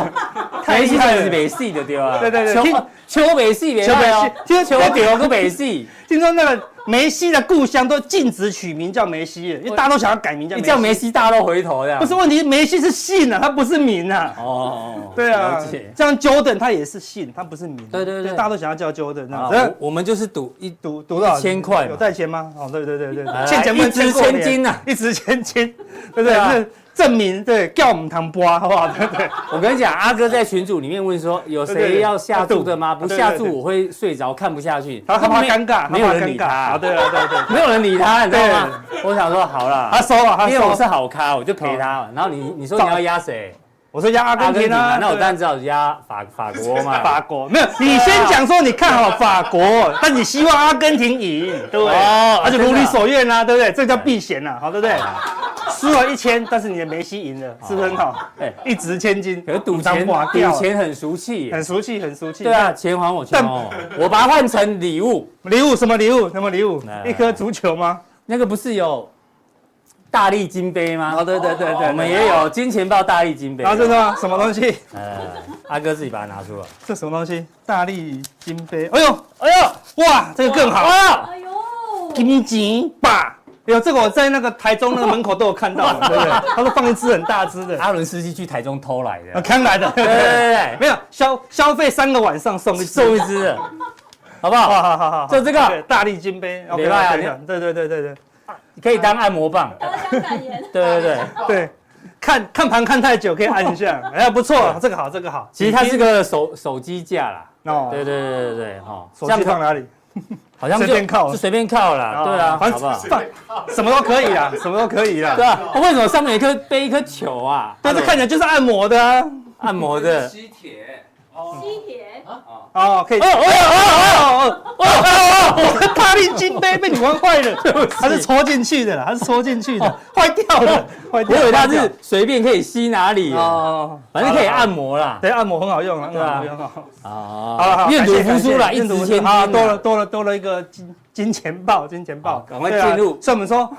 太梅西是厉害了。美系的对吧？对对对秋听秋美系没邱梅哦西，听秋说屌个美系，听说那个梅西的故乡都禁止取名叫梅西了，因为大家都想要改名叫梅西。你叫梅西大家都回头这样。不是问题，梅西是姓啊，他不是名啊。哦，对啊这样 Jordan 他也是姓，他不是名。对对对大家都想要叫 Jordan 这好样。我我们就是赌一赌赌多少？一千块有带钱吗？哦，对对对对，欠钱不能一掷欠过年千金呐 一掷千金，对不对？证明对，叫我们堂播，好不好？对对？我跟你讲，阿哥在群组里面问说，有谁要下注的吗？不下注我会睡着，看不下去。他他怕没尴尬，没有人理他啊！，对啊对对，没有人理他，你知道吗？我想说好啦，他收了，他收了。因为我是好咖，我就陪他。然后你你说你要压谁？我说压阿根廷啊，那我对当然知道压法法国嘛。法国没有，你先讲说你看好法国，但你希望阿根廷赢，对不对？哦而且如你所愿啊，对不对？这叫避险呐，好，对不对？输了一千，但是你的梅西赢了，是不是很好？哎一掷千金，可是赌钱赌钱很俗气，很俗气，很俗气。对啊，，钱还我，钱还我，我把它换成礼物。礼物什么礼物？什么礼物？一颗足球吗？那个不是有大力金杯吗？哦，对对对对，我们也有金钱豹大力金杯。啊，真的吗？什么东西？呃，阿哥自己把它拿出来。这什么东西？大力金杯。哎呦，哎呦，哇，这个更好。啊，哎呦，金钱吧。有这个我在那个台中那个门口都有看到，对不对？他说放一只很大只的，阿伦斯基去台中偷来啊，的，看来的，对对对对没有消消费三个晚上送一送一只，好不好好？好好好，就这个大力金杯，OK，礼拜啊对对对对对可以当按摩棒。对对对，对，看看盘看太久可以按一下，哎，不错，这个好，这个好。其实它是个手手机架啦。哦，对对对对对，哈，手机放哪里？好像就随便靠就随便靠啦，对啊，反好不好？正放什么都可以啦，什么都可以啦对。啊，为什么上面有一颗背一颗球啊？但是看起来就是按摩的啊。按摩的。吸铁哦，吸铁，哦，可以。哦哦哦哦哦哦！我的大力金杯被你玩坏了，它是戳进去的啦，它是戳进去的，坏掉了，坏我。以为它是随便可以吸哪里，哦，反正可以按摩啦。对，按摩很好用啊，对啊很好用。啊好了，好，愿赌服输了，一愿赌服输掷千金啊。好多了多了多了一个金金钱豹，金钱豹好，赶快进入所以我们说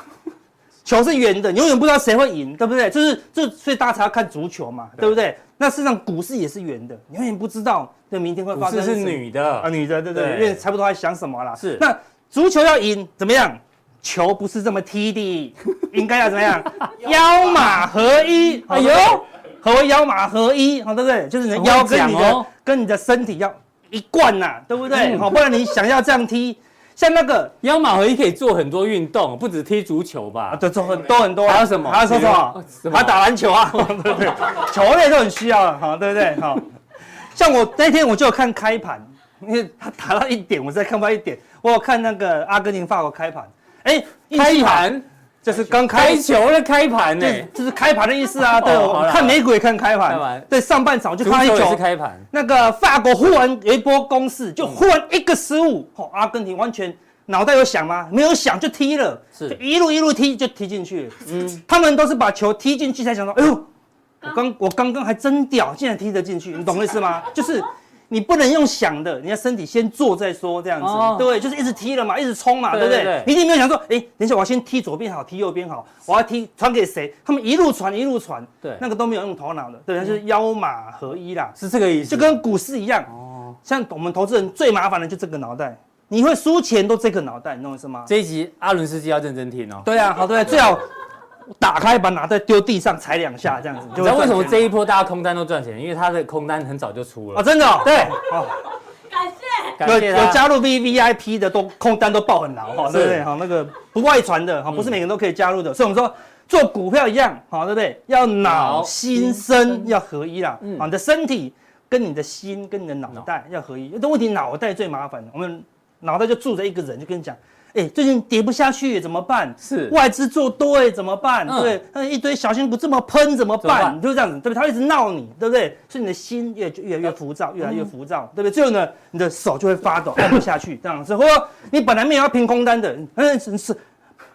球是圆的，你永远不知道谁会赢，对不对？就是就所以大家才要看足球嘛，对不对？那事实上股市也是圆的，你永远不知道这明天会发生。股市是女的啊，女的，对不对？因为猜不透在想什么啦。是。那足球要赢怎么样？球不是这么踢的，应该要怎么样？腰马合一。哎呦，何为腰马合一？好，对不对？就是你的腰跟你的跟你的身体要一贯呐，对不对？好，不然你想要这样踢。像那个腰马合一可以做很多运动，不止踢足球吧？啊，对，做很多很多。还有什么？还有说什么？还打篮球啊？对不对？球类都很需要的，哈，对不对？好，像我那天我就有看开盘，因为他打到一点，我实在看不到一点。我有看那个阿根廷法国开盘，哎，开盘就是刚开球的开盘呢，就是开盘的意思啊。对，我看美股也看开盘。对，上半场就开球是开盘。那个法国忽然有一波攻势，就忽然一个失误，哦，阿根廷完全脑袋有想吗？没有想就踢了，是，一路一路踢就踢进去了。嗯，他们都是把球踢进去才想到，哎呦，我刚我刚刚还真屌，竟然踢得进去，你懂意思吗？就是。你不能用想的，你要身体先做再说，这样子，哦、对，就是一直踢了嘛，一直冲嘛，对不对？对对对，你一定没有想说，哎，等一下我要先踢左边好，踢右边好，我要踢传给谁？他们一路传一路传，对，那个都没有用头脑的，对，就是腰马合一啦，是这个意思，就跟股市一样。哦，像我们投资人最麻烦的就这个脑袋，你会输钱都这个脑袋，你懂我意思吗？这一集阿伦斯基要认真听哦。对啊，好，对，最好。打开，把脑袋丢地上，踩两下，这样子。你知道为什么这一波大家空单都赚钱？因为他的空单很早就出了。啊，真的、哦。对。哦。感谢。有有加入 V V I P 的都空单都爆很牢，哈，对不对？好，那个不外传的，哈，不是每个人都可以加入的。所以我们说做股票一样，好，对不对？要脑心身要合一啦。嗯。你的身体跟你的心跟你的脑袋要合一。这问题脑袋最麻烦，我们脑袋就住着一个人，就跟你讲。哎，最近跌不下去怎么办？是外资做多哎，怎么办？对，那一堆小心股这么喷怎么办？你就是这样子，对不对？他一直闹你，对不对？所以你的心越越来越浮躁，越来越浮躁，对不对？最后呢，你的手就会发抖，按不下去，这样子。或者你本来没有要平空单的，嗯，是是，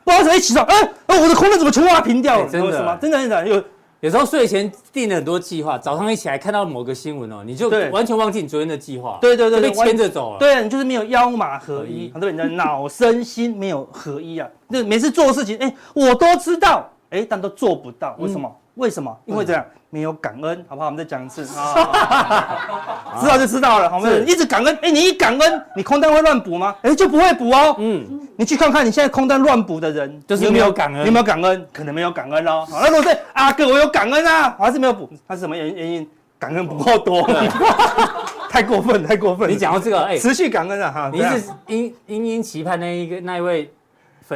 不好意思一起上，哎，我的空单怎么全部把它平掉了？真的，真的，真的有。有时候睡前定了很多计划，早上一起来看到某个新闻哦，你就完全忘记你昨天的计划，对对对，被牵着走了。对，你就是没有腰马合一，很多人的脑身心没有合一啊。那每次做事情，哎，我都知道，哎，但都做不到，为什么？为什么？因为这样。没有感恩，好不好？我们再讲一次 啊，知道就知道了，好不好？一直感恩，哎，你一感恩，你空单会乱补吗？哎，就不会补哦。嗯，你去看看你现在空单乱补的人，就是有没有感恩，有没有感恩？可能没有感恩哦。好，那如果是阿哥，我有感恩啊，还是没有补？他是什么原原因？感恩不够多，太过分，太过分。你讲到这个，哎，持续感恩啊，哈，你是殷殷殷期盼那一个那一位。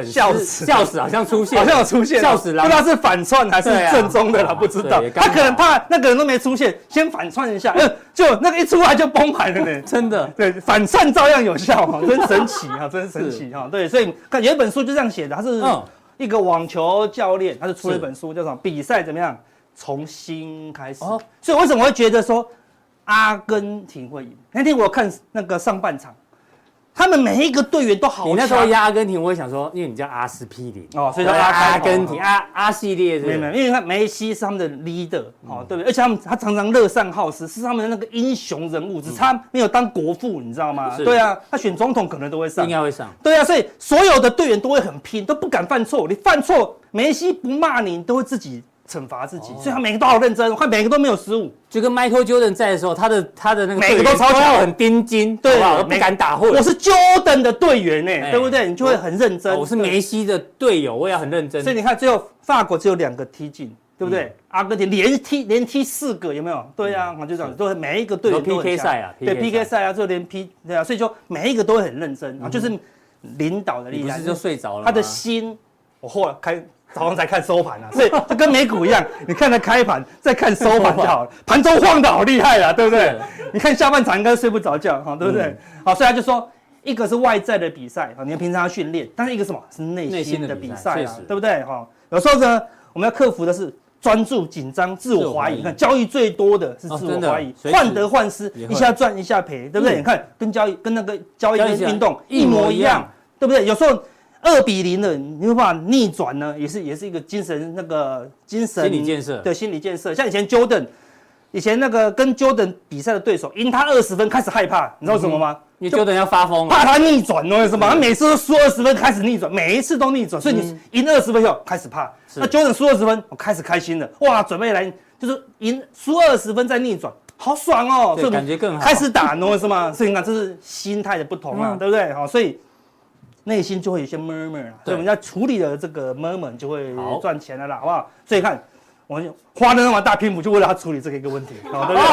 笑死，笑死，好像出现，好像有出现，笑死了，不知道是反串还是正宗的了，不知道。他可能怕那个人都没出现，先反串一下，就那个一出来就崩盘了呢。真的，对，反串照样有效哈，真神奇哈，真神奇哈。对，所以看有一本书就这样写的，他是一个网球教练，他就出了一本书，叫什么？比赛怎么样？从新开始。哦，所以为什么会觉得说阿根廷会赢？那天我看那个上半场。他们每一个队员都好。你那时候压阿根廷，我也想说，因为你叫阿司匹林哦，所以叫阿阿根廷阿阿系列是。没有没有，因为他梅西是他们的 leader 哦，对不对？而且他们他常常乐善好施，是他们的那个英雄人物，只差没有当国父，你知道吗？对啊，他选总统可能都会上，应该会上。对啊，所以所有的队员都会很拼，都不敢犯错。你犯错，梅西不骂你，都会自己。惩罚自己，所以他每个都好认真，我看每个都没有失误。就跟 Michael Jordan 在的时候，他的他的那个每个都超强，很盯紧，对，不敢打混。我是 Jordan 的队员呢，对不对？你就会很认真。我是梅西的队友，我也很认真。所以你看，最后法国只有两个踢进，对不对？阿根廷连踢连踢四个，有没有？对啊，就这样，都每一个队员都 PK 赛啊，对 PK 赛啊，最后连 P 对啊，所以说每一个都会很认真啊，就是领导的力量。不是就睡着了？他的心，我后来开。早上才看收盘啊，所以就跟美股一样，你看它开盘，再看收盘就好了。盘中晃的好厉害啊，对不对？你看下半场应该睡不着觉，哈，对不对？好，所以他就说，一个是外在的比赛啊，你要平常要训练，但是一个什么是内心的比赛啊，对不对？哈，有时候呢，我们要克服的是专注、紧张、自我怀疑。你看交易最多的是自我怀疑，患得患失，一下赚一下赔，对不对？你看跟交易跟那个交易跟运动一模一样，对不对？有时候。二比零的，你没办法逆转呢，也是也是一个精神那个精神心理建设对心理建设。像以前 Jordan，以前那个跟 Jordan 比赛的对手赢他二十分，开始害怕，你知道什么吗？你久等要发疯了，怕他逆转，懂我意思吗？他每次都输二十分开始逆转，每一次都逆转，所以你赢二十分以后开始怕，那 Jordan 输二十分，我开始开心了，哇，准备来就是赢输二十分再逆转，好爽哦，对，感觉更好，开始打，懂我意思吗？所以你看这是心态的不同啊，对不对？好，所以内心就会有些 murmur 啊，所以我们要处理的这个 murmur 就会赚钱了啦，好不好？所以看我花了那么大篇幅就为了他处理这个一个问题，好，对不对？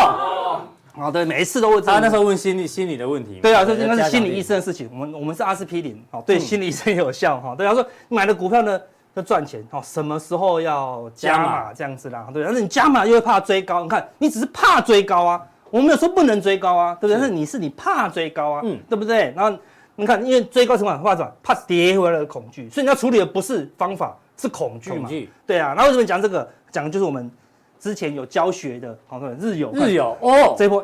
好的，每一次都会。他那时候问心理心理的问题。对啊，这应该是心理医生的事情。我们我们是阿司匹林，好，对心理医生也有效哈。对，他说买了股票呢要赚钱，好，什么时候要加码这样子啦？对，但是你加码又会怕追高，你看你只是怕追高啊，我没有说不能追高啊，对不对？但是你是你怕追高啊，嗯，对不对？然后你看，因为追高成本？怕什么？怕跌回来的恐惧，所以你要处理的不是方法，是恐惧嘛？对啊。那为什么讲这个？讲的就是我们。之前有教学的，好，对，日有日有哦，这波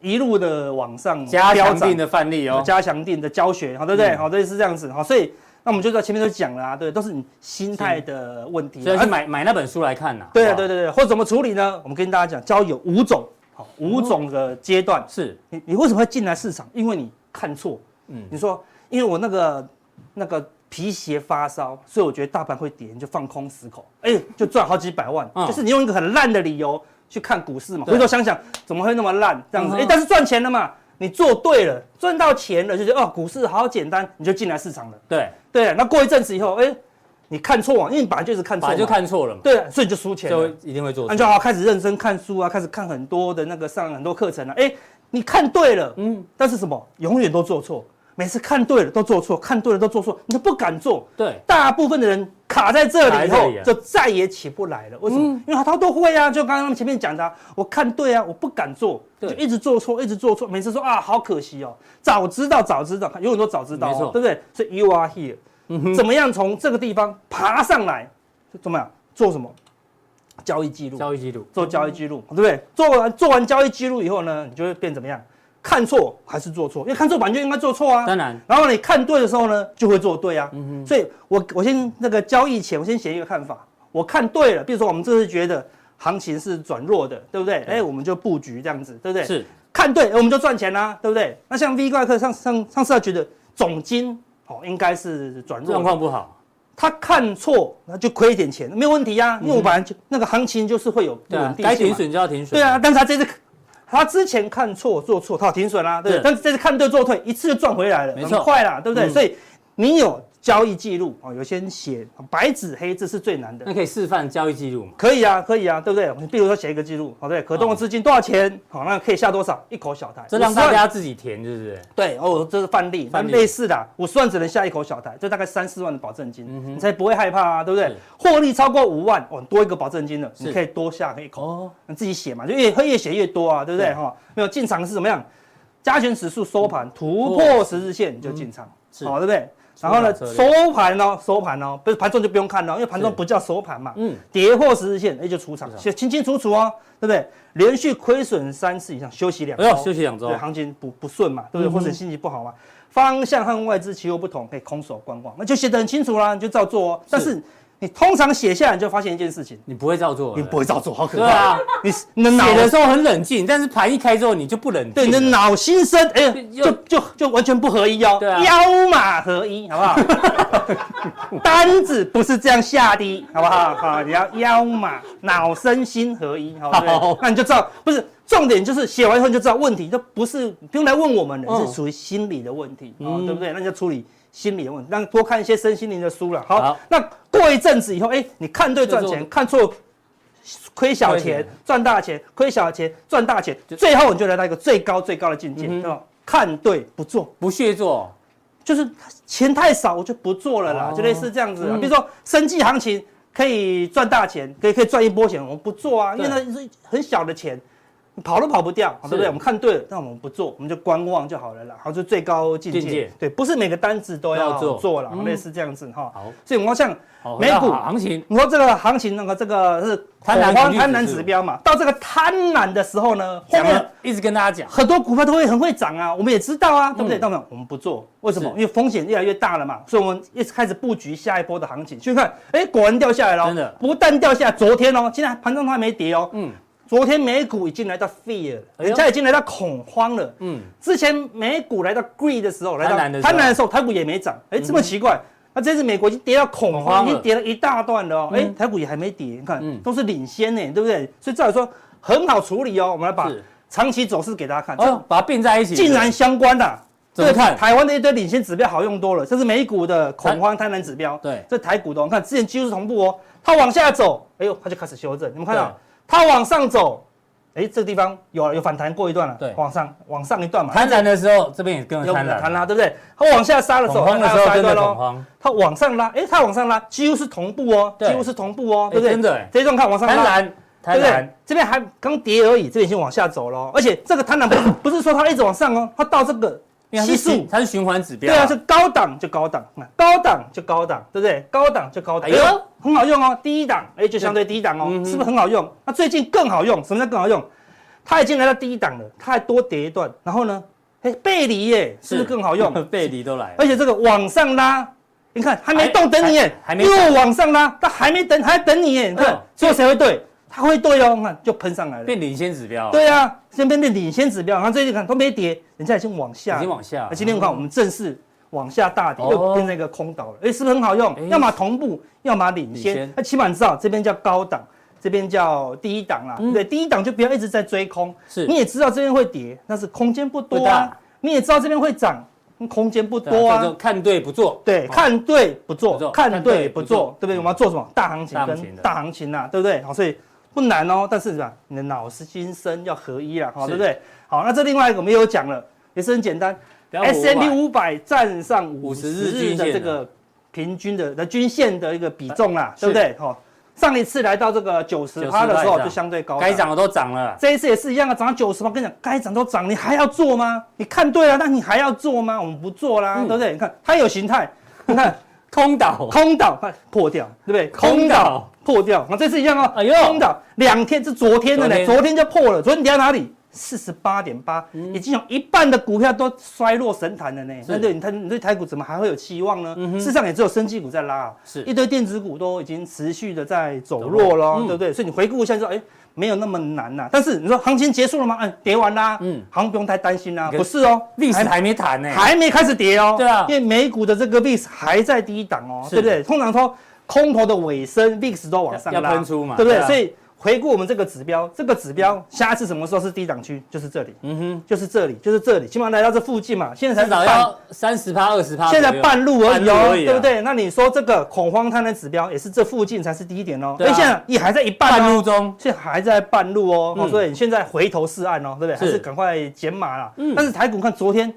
一路的往上加强定的范例哦，加强定的教学，好，对不对？好，对，是这样子，好，所以那我们就在前面都讲了啊，对，都是你心态的问题，所以去买买那本书来看呐，对啊，对对对，或者怎么处理呢？我们跟大家讲，交易有五种，好，五种的阶段，是你你为什么会进来市场？因为你看错，嗯，你说因为我那个那个。皮鞋发烧，所以我觉得大盘会跌，你就放空十口，哎，就赚好几百万。就是你用一个很烂的理由去看股市嘛，回头想想怎么会那么烂这样子？哎，但是赚钱了嘛，你做对了，赚到钱了，就觉得哦，股市好简单，你就进来市场了。对对，那过一阵子以后，哎，你看错网，因为你本来就是看错，本来就看错了嘛。对，所以你就输钱了，就一定会做错。那就好开始认真看书啊，开始看很多的那个上很多课程啊。哎，你看对了，嗯，但是什么，永远都做错。每次看对了都做错，看对了都做错，你都不敢做。对，大部分的人卡在这里以后，就再也起不来了。为什么？因为他都会啊，就刚刚前面讲的，我看对啊，我不敢做，就一直做错，一直做错。每次说啊，好可惜哦，早知道，早知道，永远都早知道，对不对？所以 you are here，怎么样从这个地方爬上来？怎么样？做什么？交易记录，交易记录，做交易记录，对不对？做完做完交易记录以后呢，你就会变怎么样？看错还是做错？因为看错本来就应该做错啊。当然。然后你看对的时候呢，就会做对啊。嗯哼。所以我我先那个交易前，我先写一个看法。我看对了，比如说我们这次觉得行情是转弱的，对不对？哎，我们就布局这样子，对不对？是。看对，我们就赚钱啦，对不对？那像 V 怪客上上上次他觉得总金哦应该是转弱，状况不好，他看错那就亏一点钱，没有问题呀。因为我本来就那个行情就是会有不稳定性。该停损就要停损。对啊，但是他这次。他之前看错做错，他停损啦，对不对？但是这次看对做对，一次就赚回来了，很快啦，对不对？所以你有交易记录哦，有些人写白纸黑字是最难的。那可以示范交易记录吗？可以啊，可以啊，对不对？你比如说写一个记录，好对，可动的资金多少钱？好，那可以下多少？一口小台，这让大家自己填，是不是？对哦，这是范例，范例类似的，五十万只能下一口小台，这大概三四万的保证金，你才不会害怕啊，对不对？获利超过五万，哦，多一个保证金了，你可以多下一口哦，你自己写嘛，就越会越写越多啊，对不对？哈，没有进场是怎么样？加权指数收盘突破十日线你就进场，好，对不对？然后呢，收盘哦，收盘哦，不是盘中就不用看了，因为盘中不叫收盘嘛。嗯。跌破十日线，那，就出场，写清清楚楚哦，对不对？连续亏损三次以上，休息两周。休息两周。对，行情不不顺嘛，对不对？或者心情不好嘛，方向和外资期货不同，可以空手观望，那就写得很清楚啦，你就照做哦。但是。你通常写下来你就发现一件事情，你不会照做，你不会照做，好可怕。对啊，你写的时候很冷静，但是盘一开之后你就不冷静。对，你的脑心声，哎呀，就就就完全不合一哦。对啊，腰马合一，好不好？单子不是这样下的，好不好？好，你要腰马脑身心合一，好不好？那你就知道，不是重点，就是写完以后你就知道问题，就不是不用来问我们的，是属于心理的问题，嗯，对不对？那你就处理。心理的问题，让多看一些身心灵的书了。好，好，那过一阵子以后，哎，你看对赚钱，看错亏小钱，赚大钱，亏小钱赚大钱，最后你就来到一个最高最高的境界，对吧？看对不做，不屑做，就是钱太少，我就不做了啦，就类似这样子。比如说生计行情可以赚大钱，可以可以赚一波钱，我们不做啊，因为那是很小的钱。跑都跑不掉，对不对？我们看对了，但我们不做，我们就观望就好了啦。好，就最高境界，对，不是每个单子都要做了，类似这样子哈。好，所以我们像美股行情，你说这个行情那个这个是贪婪贪婪指标嘛？到这个贪婪的时候呢，后面一直跟大家讲，很多股票都会很会涨啊，我们也知道啊，对不对？但我们不做，为什么？因为风险越来越大了嘛，所以我们一直开始布局下一波的行情。去看，哎，果然掉下来了，真的，不但掉下来，昨天哦，现在盘中它还没跌哦，嗯。昨天美股已经来到 fear，人家已经来到恐慌了。嗯，之前美股来到 greed 的时候，来到贪婪的时候台股也没涨。哎，这么奇怪。那这次美国已经跌到恐恐慌，已经跌了一大段了哦。哎嗯，台股也还没跌，你看嗯都是领先呢，对不对？所以照理说很好处理哦。我们来把是长期走势给大家看，这哦，把它并在一起，竟然相关的。怎么看台湾的一堆领先指标好用多了，这是美股的恐慌贪婪指标。对这台股的，你看之前几乎是同步哦。它往下走，哎呦，它就开始修正。你们看到它往上走，哎，这个地方有有反弹过一段了。对往上往上一段嘛。贪婪的时候，这边也跟着有贪婪，贪婪，对不对？它往下杀的时候，恐慌的时候跟着它要杀一段咯。恐慌，它往上拉，哎，它往上拉，几乎是同步哦，对几乎是同步哦，哎对不对？真的哎这一段看往上拉。贪婪，贪婪对不对，？这边还刚跌而已，这边已经往下走了，而且这个贪婪不是不是说它一直往上哦，它到这个因为它系数是循，它是循环指标，对啊，是高档就高档，那高档就高档，对不对？高档就高档，哎呦哎呦，很好用哦。低档哎就相对低档哦，嗯是不是很好用？那最近更好用，什么叫更好用？它已经来到低档了，它还多跌一段，然后呢，哎背离耶，是不是更好用？背离都来了，而且这个往上拉，你看还没动等你耶，还还没又往上拉，它还没等，还等你耶，你看嗯，最后谁会对？它会对哦，你看就喷上来了。变领先指标，，对啊，先变成领先指标，然后最近看都没跌，人家已经往下，已经往下那今天我看我们正式往下大跌，哦又变成一个空岛了，哎，是不是很好用哎？要么同步，要么领领先先。那起码你知道这边叫高档，这边叫低档啦。嗯对，低档就不要一直在追空。是你也知道这边会跌，但是空间不多啊。你也知道这边会涨，空间不多啊。看对不做，对，哦看对不不做做，看看对对不不做做，对不对？我们要做什么？大行情跟大行情的大行情呐，对不对？好，所以不难哦，但是吧，你的脑是心身要合一了，好，对不对？好，那这另外一个我们也有讲了，也是很简单，S M P 五百站上五十日的的这个平均的的均线的一个比重啦，是对不对？好，上一次来到这个九十趴的时90%以上候就相对高档，该涨的都涨了，这一次也是一样啊，涨到九十趴，跟你讲，该涨都涨，你还要做吗？你看对了，那你还要做吗？我们不做啦，嗯对不对？你看它有形态，你看空岛，空岛，看破掉，对不对？空岛破掉，那这次一样哦。哎呦空岛两天是昨天的呢，昨天就破了，昨天跌到哪里？四十八点八，已经有一半的股票都衰落神坛了呢。是那对你看，你对台股怎么还会有期望呢？事实上也只有生技股在拉啊，是一堆电子股都已经持续的在走弱了，嗯对不对？所以你回顾一下就说，哎，没有那么难呐。但是你说行情结束了吗？嗯，跌完啦，嗯嗯，好像不用太担心啦。可不是哦，历史还还没谈呢，还没开始跌哦。对啊因为美股的这个 VIX 还在低档哦，是对不对？通常说空头的尾声，VIX 都往上要拉，喷出嘛对不对？所以回顾我们这个指标，这个指标下一次什么时候是低档区？就是这里，嗯哼，就是这里，就是这里，起码来到这附近嘛。现在至才半，少要三十趴、二十趴，现在半路而已哦，对不对？那你说这个恐慌贪婪指标也是这附近才是低点哦，对啊哎，现在也还在一半半路哦。中，现在还在半路哦，所以你现在回头是岸哦，对不对？还是是赶快减码啦。嗯但是台股看昨天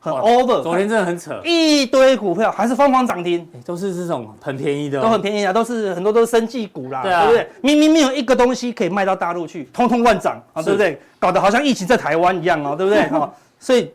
很 over，昨天真的很扯，一堆股票还是疯狂涨停，欸都是这种很便宜的。哦，都很便宜啊，都是很多都是生技股啦，对啊。不对？明明没有一个东西可以卖到大陆去，通通乱涨啊，对不对？搞得好像疫情在台湾一样哦，对不对？哈，所以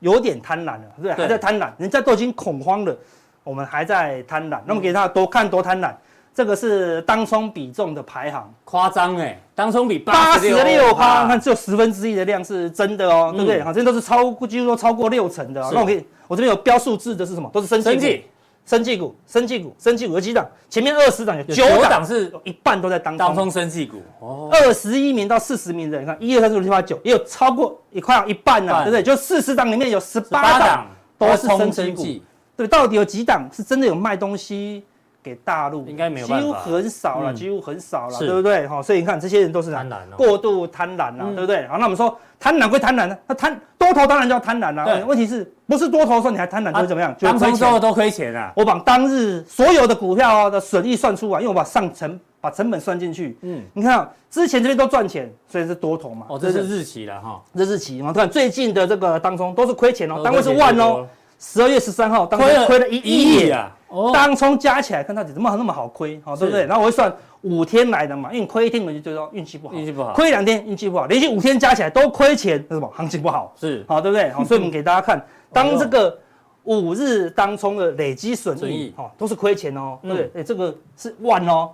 有点贪婪了，对不对？对？还在贪婪，人家都已经恐慌了，我们还在贪婪，那么给他多看多贪婪，这个是当冲比重的排行，夸张哎，当冲比八十六趴，看只有十分之一的量是真的哦，嗯对不对？好，这都是超几乎都超过六成的哦。那我可以，我这边有标数字的是什么？都是生技股。生技股、生技股、生技股有几档？前面二十档有有九档，是有一半都在当当中。冲生技股哦，二十一名到四十名的，你看一二三四五六七八九，也有超过也快要一半半了，对不对？就四十档里面有十八档都是冲生技股。对，到底有几档是真的有卖东西给大陆？应该没有几乎很少了，嗯几乎很少了，是对不对？好，所以你看这些人都是贪婪哦过度贪婪了，嗯对不对？好，那我们说贪婪归贪婪呢，那贪多头当然叫贪婪了。对问题是不是多头的时候你还贪婪，就会怎么样？当冲。之后都亏钱啊，我把当日所有的股票的损益算出来，因为我把上成把成本算进去。嗯，你看啊，之前这边都赚钱，所以是多头嘛。哦，这是日期了哈，这日期嘛，看最近的这个当中都是亏钱哦，单位是万哦。十二月十三号当中亏了亏了一亿，啊，哦，当冲加起来看到底怎么那么好亏，好对不对？然后我会算五天来的嘛，因为你亏一天我就觉得运气不好，运气不好亏两天运气不好，连续五天加起来都亏钱，那什么行情不好？是好，对不对？好，所以我们 给大家看，哎当这个五日当冲的累积损损益益，好，都是亏钱哦，嗯对不对？哎，这个是万哦，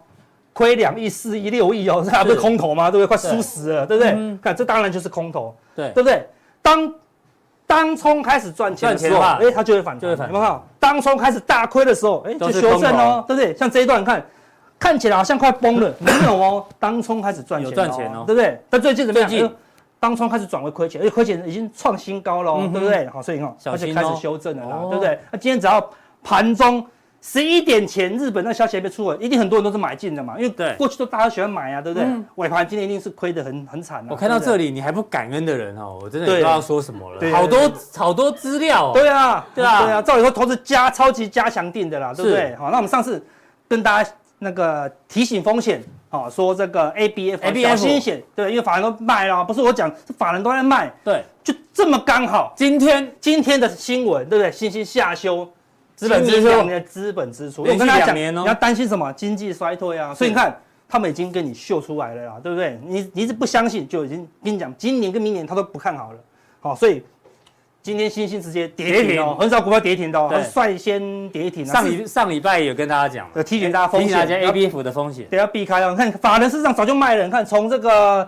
亏两亿、四亿、六亿哦，这还不是空头吗？对不对？快输死了，对不对嗯？看，这当然就是空头，对对不对？当当冲开始赚钱的时候，赚钱的话哎，它就会反弹，就会反弹有没有看到？当冲开始大亏的时候，哎，就修正空哦，对不对？像这一段，你看看起来好像快崩了，没有哦，当冲开始赚钱，有赚钱哦，对不对？但最近怎么样？当冲开始转为亏钱，而且亏钱已经创新高了，对不对？好，所以你看，而且开始修正了啦，对不对？那今天只要盘中。十一点前，日本那消息还没出来，一定很多人都是买进的嘛，因为过去都大家喜欢买啊，对不对？尾盘今天一定是亏得很很惨。我看到这里，你还不感恩的人哦，我真的不知道说什么了。好多好多资料。对啊，对啊，对啊。照理说，投资加超级加强定的啦，对不对？好，那我们上次跟大家那个提醒风险，好，说这个 ABF 小心险，对，因为法人都卖了，不是我讲，是法人都在卖。对，就这么刚好，今天今天的新闻，对不对？新兴下修。资本支出，你的资本支出，我跟他讲，你要担心什么？经济衰退啊！所以你看，他们已经跟你秀出来了啦，对不对？你你是不相信，就已经跟你讲，今年跟明年他都不看好了。好，所以今天新兴直接跌停哦，很少股票跌停的哦，率先跌停。上礼上礼拜有跟大家讲，有提醒大家风险，提醒大家 ABF 的风险，得要避开哦。你看法人市场早就卖了，你看从这个。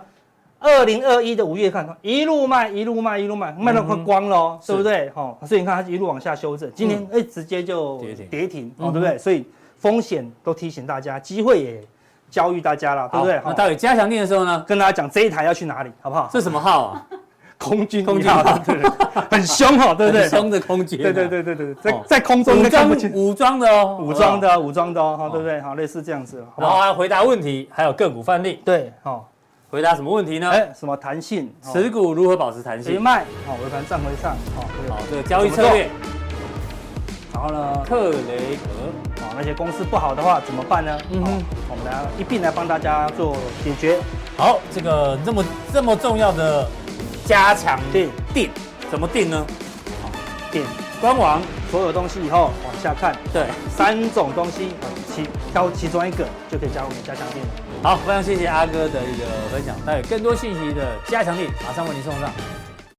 二零二一的五月看，一路卖，一路卖，一路卖，卖到快光了，对不对？哈，所以你看它一路往下修正，今天哎直接就跌停，哦，对不对？所以风险都提醒大家，机会也教育大家了，对不对？那到底加强錠的时候呢，跟大家讲这一台要去哪里，好不好？这什么号啊？空军，空军号，对对，很凶哦，对不对？凶的空军，对对对对对，在在空中武装武装的哦，武装的武装的哦，对不对？好，类似这样子，然后还回答问题，还有个股范例，对，好。回答什么问题呢？哎，什么弹性？持股如何保持弹性？别卖，好，尾盘站回上，好，好，这个交易策略。然后呢？特雷格，好，那些公司不好的话怎么办呢？嗯哼，我们来一并来帮大家做解决。好，这个这么这么重要的加强定定怎么定呢？好，点官网所有东西以后往下看，对，三种东西，其挑其中一个就可以加入我们加强錠。好，非常谢谢阿哥的一个分享，带有更多信息的加强力马上为您送上。